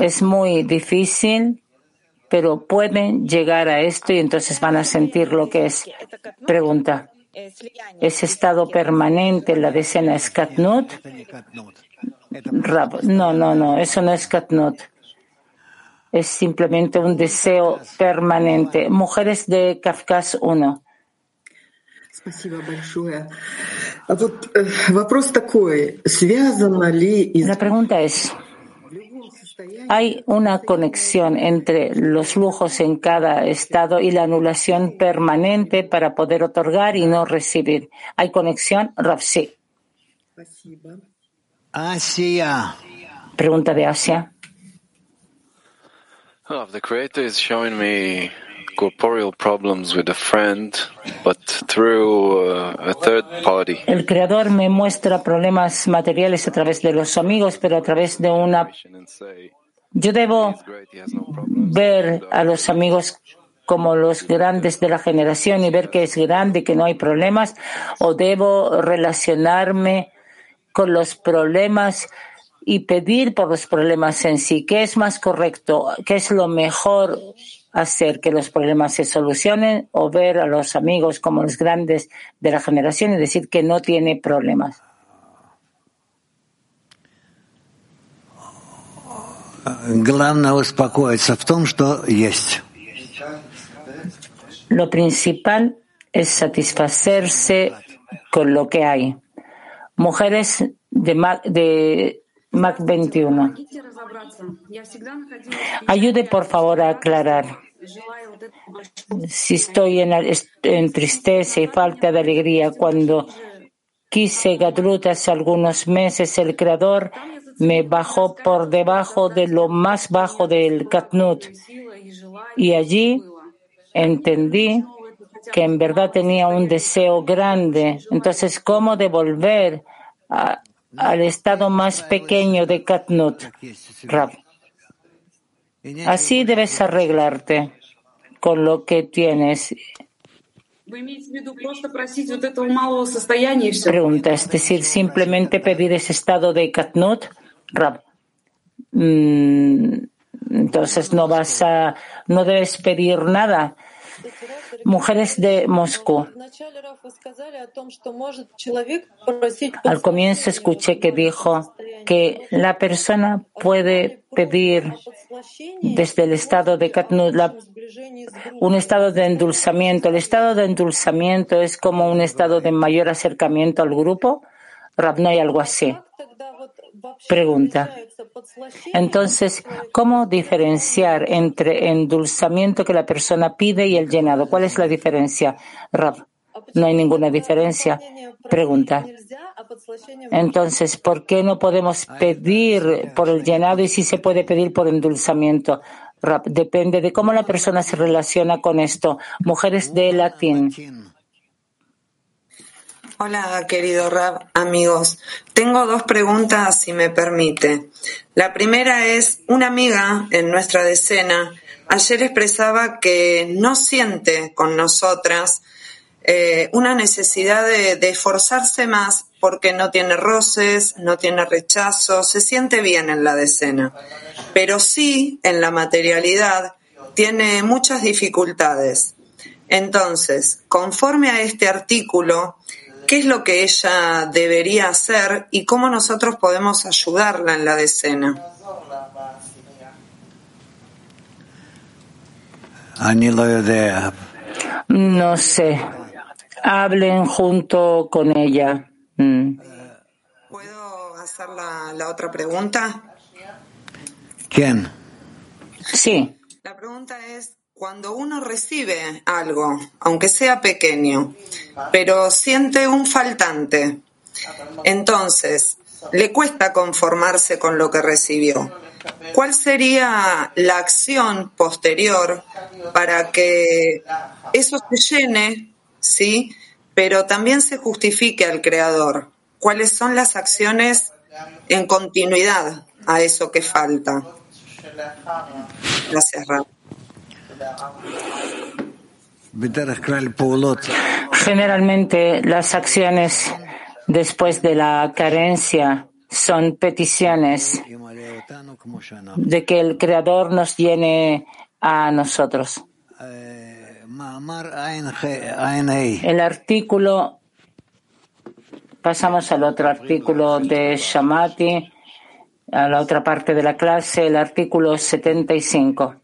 es muy difícil, pero pueden llegar a esto y entonces van a sentir lo que es. Pregunta. Ese estado permanente, la decena es Katnut. No, no, no, eso no es Katnut. Es simplemente un deseo permanente. Mujeres de Kafkas 1. La pregunta es, hay una conexión entre los lujos en cada estado y la anulación permanente para poder otorgar y no recibir. ¿Hay conexión? Rafsi. Asia. Pregunta de Asia. Oh, the creator is showing me corporeal problems with a friend, but through a third party. El creador me muestra problemas materiales a través de los amigos, pero a través de una. Yo debo ver a los amigos como los grandes de la generación y ver que es grande y que no hay problemas, o debo relacionarme con los problemas y pedir por los problemas en sí. ¿Qué es más correcto? ¿Qué es lo mejor hacer que los problemas se solucionen o ver a los amigos como los grandes de la generación y decir que no tiene problemas. Lo principal es satisfacerse con lo que hay. Mujeres de, de Mac 21. Ayude por favor a aclarar. Si estoy en, tristeza y falta de alegría, cuando quise Gadlut hace algunos meses, el Creador me bajó por debajo de lo más bajo del Katnut. Y allí entendí que en verdad tenía un deseo grande. Entonces, ¿cómo devolver al estado más pequeño de Katnut? Así debes arreglarte con lo que tienes. Pregunta, es decir, simplemente pedir ese estado de Katnut, Rab. Mm, entonces no vas a, no debes pedir nada. Mujeres de Moscú. Al comienzo escuché que dijo que la persona puede pedir desde el estado de Katnut un estado de endulzamiento. El estado de endulzamiento es como un estado de mayor acercamiento al grupo. Rab, no hay algo así. Pregunta. Entonces, ¿cómo diferenciar entre endulzamiento que la persona pide y el llenado? ¿Cuál es la diferencia, Rab? No hay ninguna diferencia. Pregunta. Entonces, ¿por qué no podemos pedir por el llenado y si se puede pedir por endulzamiento? Rab, depende de cómo la persona se relaciona con esto. Mujeres de latín. Hola, querido Rab, amigos. Tengo dos preguntas, si me permite. La primera es, una amiga en nuestra decena ayer expresaba que no siente con nosotras eh, una necesidad de, de esforzarse más porque no tiene roces, no tiene rechazo, se siente bien en la decena, pero sí en la materialidad tiene muchas dificultades. Entonces, conforme a este artículo, qué es lo que ella debería hacer y cómo nosotros podemos ayudarla en la decena. No sé. Hablen junto con ella. Mm. ¿Puedo hacer la, la otra pregunta? ¿Quién? Sí. La pregunta es, cuando uno recibe algo, aunque sea pequeño, pero siente un faltante, entonces le cuesta conformarse con lo que recibió. ¿Cuál sería la acción posterior para que eso se llene, sí, pero también se justifique al creador? ¿Cuáles son las acciones en continuidad a eso que falta? Gracias, Raúl. Generalmente las acciones después de la carencia son peticiones de que el Creador nos llene a nosotros. El artículo, pasamos al otro artículo de Shamati, a la otra parte de la clase, el artículo 75.